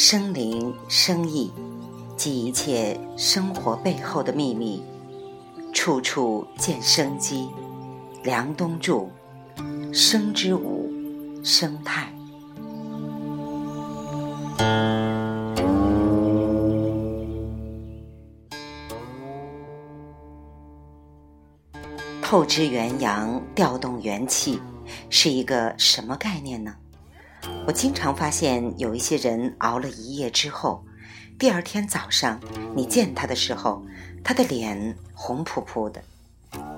生、灵、生意，即一切生活背后的秘密，处处见生机。梁冬著，生之舞，生态。透支元阳，调动元气，是一个什么概念呢？我经常发现有一些人熬了一夜之后，第二天早上你见他的时候，他的脸红扑扑的。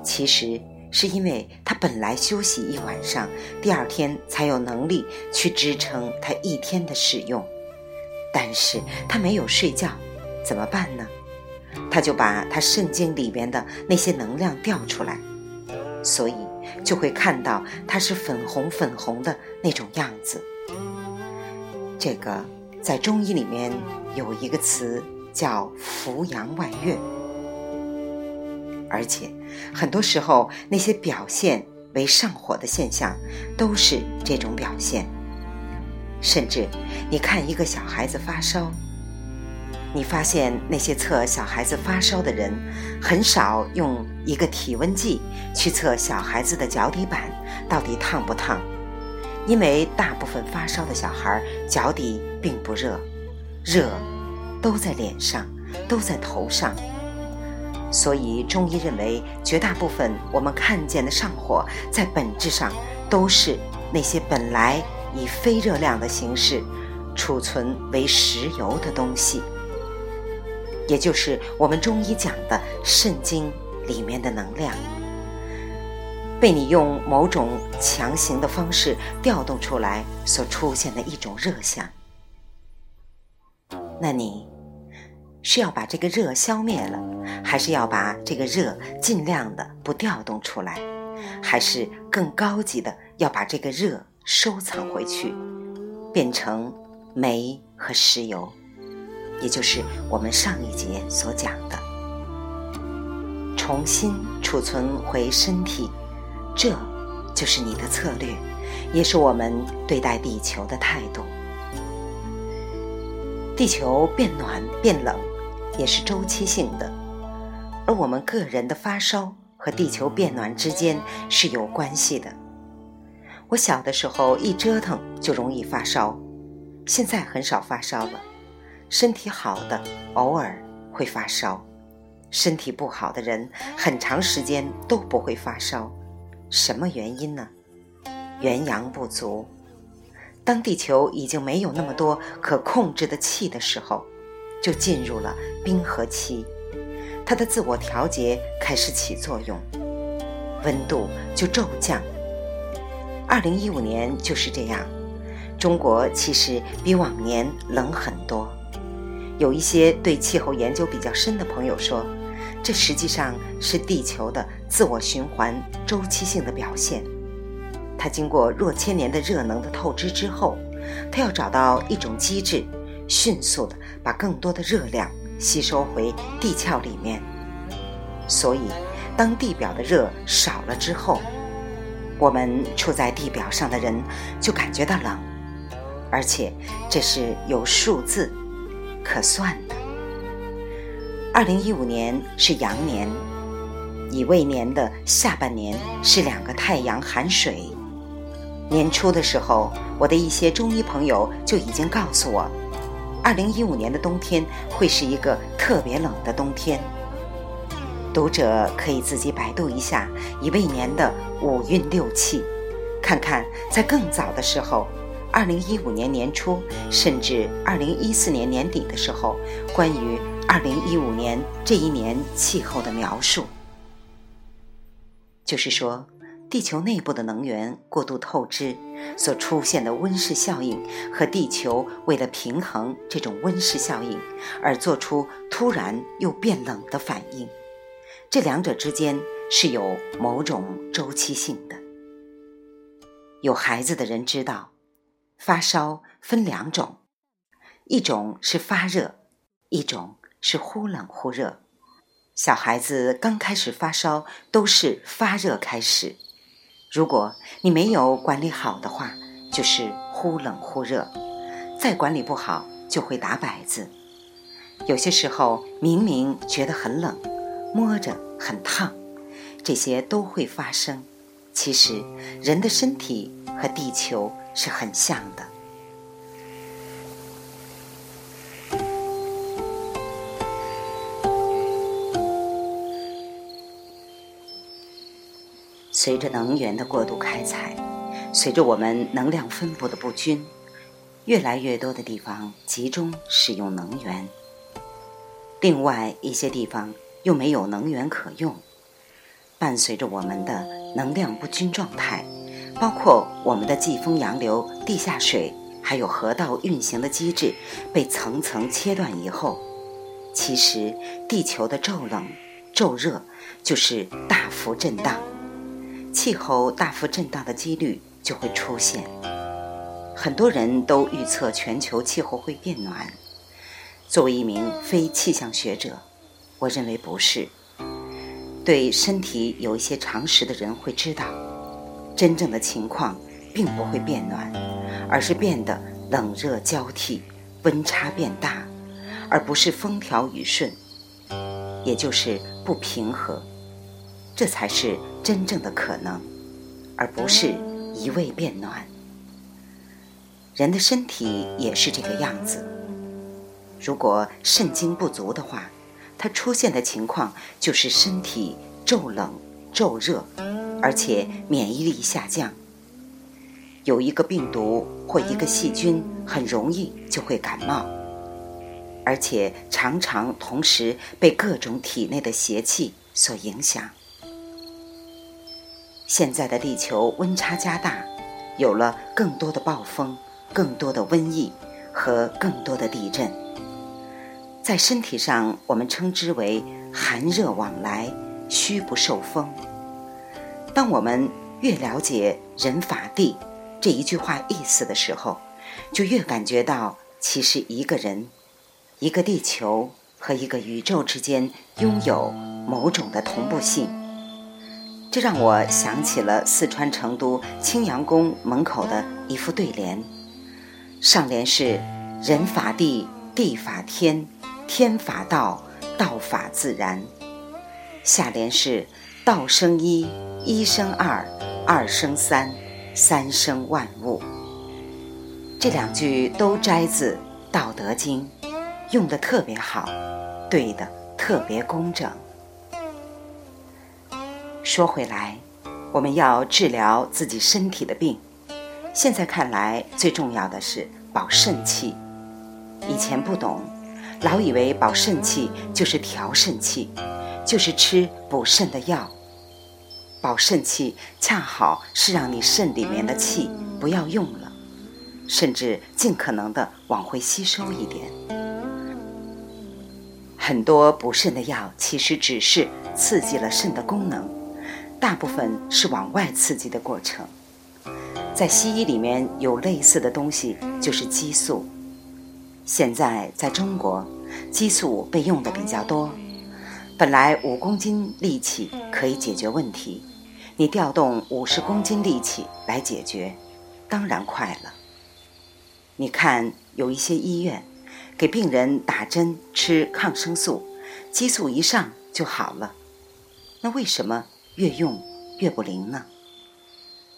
其实是因为他本来休息一晚上，第二天才有能力去支撑他一天的使用。但是他没有睡觉，怎么办呢？他就把他肾经里边的那些能量调出来，所以就会看到他是粉红粉红的那种样子。这个在中医里面有一个词叫“扶阳外月”，而且很多时候那些表现为上火的现象都是这种表现。甚至你看一个小孩子发烧，你发现那些测小孩子发烧的人很少用一个体温计去测小孩子的脚底板到底烫不烫。因为大部分发烧的小孩脚底并不热，热都在脸上，都在头上，所以中医认为绝大部分我们看见的上火，在本质上都是那些本来以非热量的形式储存为石油的东西，也就是我们中医讲的肾经里面的能量。被你用某种强行的方式调动出来所出现的一种热象，那你是要把这个热消灭了，还是要把这个热尽量的不调动出来，还是更高级的要把这个热收藏回去，变成煤和石油，也就是我们上一节所讲的，重新储存回身体。这就是你的策略，也是我们对待地球的态度。地球变暖变冷也是周期性的，而我们个人的发烧和地球变暖之间是有关系的。我小的时候一折腾就容易发烧，现在很少发烧了。身体好的偶尔会发烧，身体不好的人很长时间都不会发烧。什么原因呢？元阳不足。当地球已经没有那么多可控制的气的时候，就进入了冰河期，它的自我调节开始起作用，温度就骤降。二零一五年就是这样，中国其实比往年冷很多。有一些对气候研究比较深的朋友说。这实际上是地球的自我循环周期性的表现。它经过若千年的热能的透支之后，它要找到一种机制，迅速的把更多的热量吸收回地壳里面。所以，当地表的热少了之后，我们处在地表上的人就感觉到冷，而且这是有数字可算的。二零一五年是阳年，乙未年的下半年是两个太阳含水。年初的时候，我的一些中医朋友就已经告诉我，二零一五年的冬天会是一个特别冷的冬天。读者可以自己百度一下乙未年的五运六气，看看在更早的时候，二零一五年年初，甚至二零一四年年底的时候，关于。二零一五年这一年气候的描述，就是说，地球内部的能源过度透支所出现的温室效应，和地球为了平衡这种温室效应而做出突然又变冷的反应，这两者之间是有某种周期性的。有孩子的人知道，发烧分两种，一种是发热，一种。是忽冷忽热，小孩子刚开始发烧都是发热开始，如果你没有管理好的话，就是忽冷忽热，再管理不好就会打摆子。有些时候明明觉得很冷，摸着很烫，这些都会发生。其实人的身体和地球是很像的。随着能源的过度开采，随着我们能量分布的不均，越来越多的地方集中使用能源，另外一些地方又没有能源可用。伴随着我们的能量不均状态，包括我们的季风、洋流、地下水，还有河道运行的机制被层层切断以后，其实地球的骤冷、骤热就是大幅震荡。气候大幅震荡的几率就会出现。很多人都预测全球气候会变暖。作为一名非气象学者，我认为不是。对身体有一些常识的人会知道，真正的情况并不会变暖，而是变得冷热交替，温差变大，而不是风调雨顺，也就是不平和。这才是真正的可能，而不是一味变暖。人的身体也是这个样子。如果肾精不足的话，它出现的情况就是身体骤冷骤热，而且免疫力下降。有一个病毒或一个细菌，很容易就会感冒，而且常常同时被各种体内的邪气所影响。现在的地球温差加大，有了更多的暴风、更多的瘟疫和更多的地震。在身体上，我们称之为寒热往来，虚不受风。当我们越了解“人法地”这一句话意思的时候，就越感觉到，其实一个人、一个地球和一个宇宙之间拥有某种的同步性。这让我想起了四川成都青羊宫门口的一副对联，上联是“人法地，地法天，天法道，道法自然”，下联是“道生一，一生二，二生三，三生万物”。这两句都摘自《道德经》，用的特别好，对的特别工整。说回来，我们要治疗自己身体的病，现在看来最重要的是保肾气。以前不懂，老以为保肾气就是调肾气，就是吃补肾的药。保肾气恰好是让你肾里面的气不要用了，甚至尽可能的往回吸收一点。很多补肾的药其实只是刺激了肾的功能。大部分是往外刺激的过程，在西医里面有类似的东西，就是激素。现在在中国，激素被用的比较多。本来五公斤力气可以解决问题，你调动五十公斤力气来解决，当然快了。你看有一些医院，给病人打针吃抗生素，激素一上就好了。那为什么？越用越不灵呢，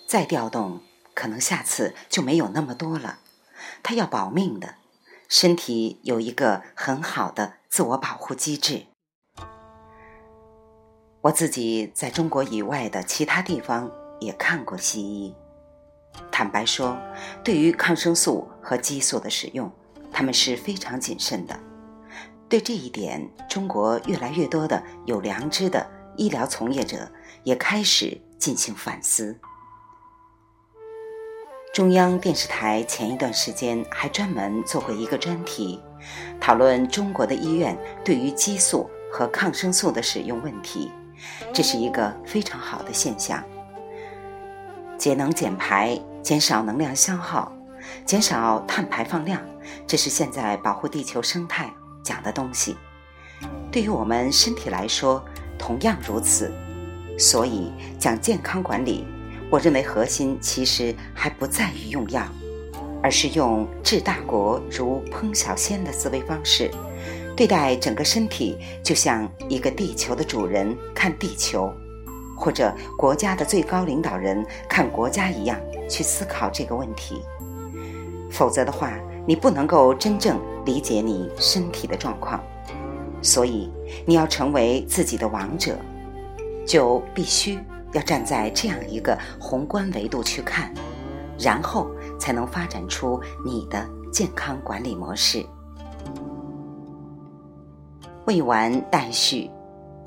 再调动，可能下次就没有那么多了。它要保命的，身体有一个很好的自我保护机制。我自己在中国以外的其他地方也看过西医，坦白说，对于抗生素和激素的使用，他们是非常谨慎的。对这一点，中国越来越多的有良知的医疗从业者。也开始进行反思。中央电视台前一段时间还专门做过一个专题，讨论中国的医院对于激素和抗生素的使用问题。这是一个非常好的现象。节能减排，减少能量消耗，减少碳排放量，这是现在保护地球生态讲的东西。对于我们身体来说，同样如此。所以讲健康管理，我认为核心其实还不在于用药，而是用治大国如烹小鲜的思维方式，对待整个身体，就像一个地球的主人看地球，或者国家的最高领导人看国家一样去思考这个问题。否则的话，你不能够真正理解你身体的状况。所以，你要成为自己的王者，就必须要站在这样一个宏观维度去看，然后才能发展出你的健康管理模式。未完待续，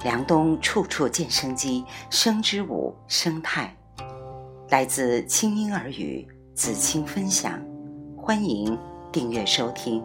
梁冬处处见生机，生之舞生态，来自清音耳语子清分享，欢迎订阅收听。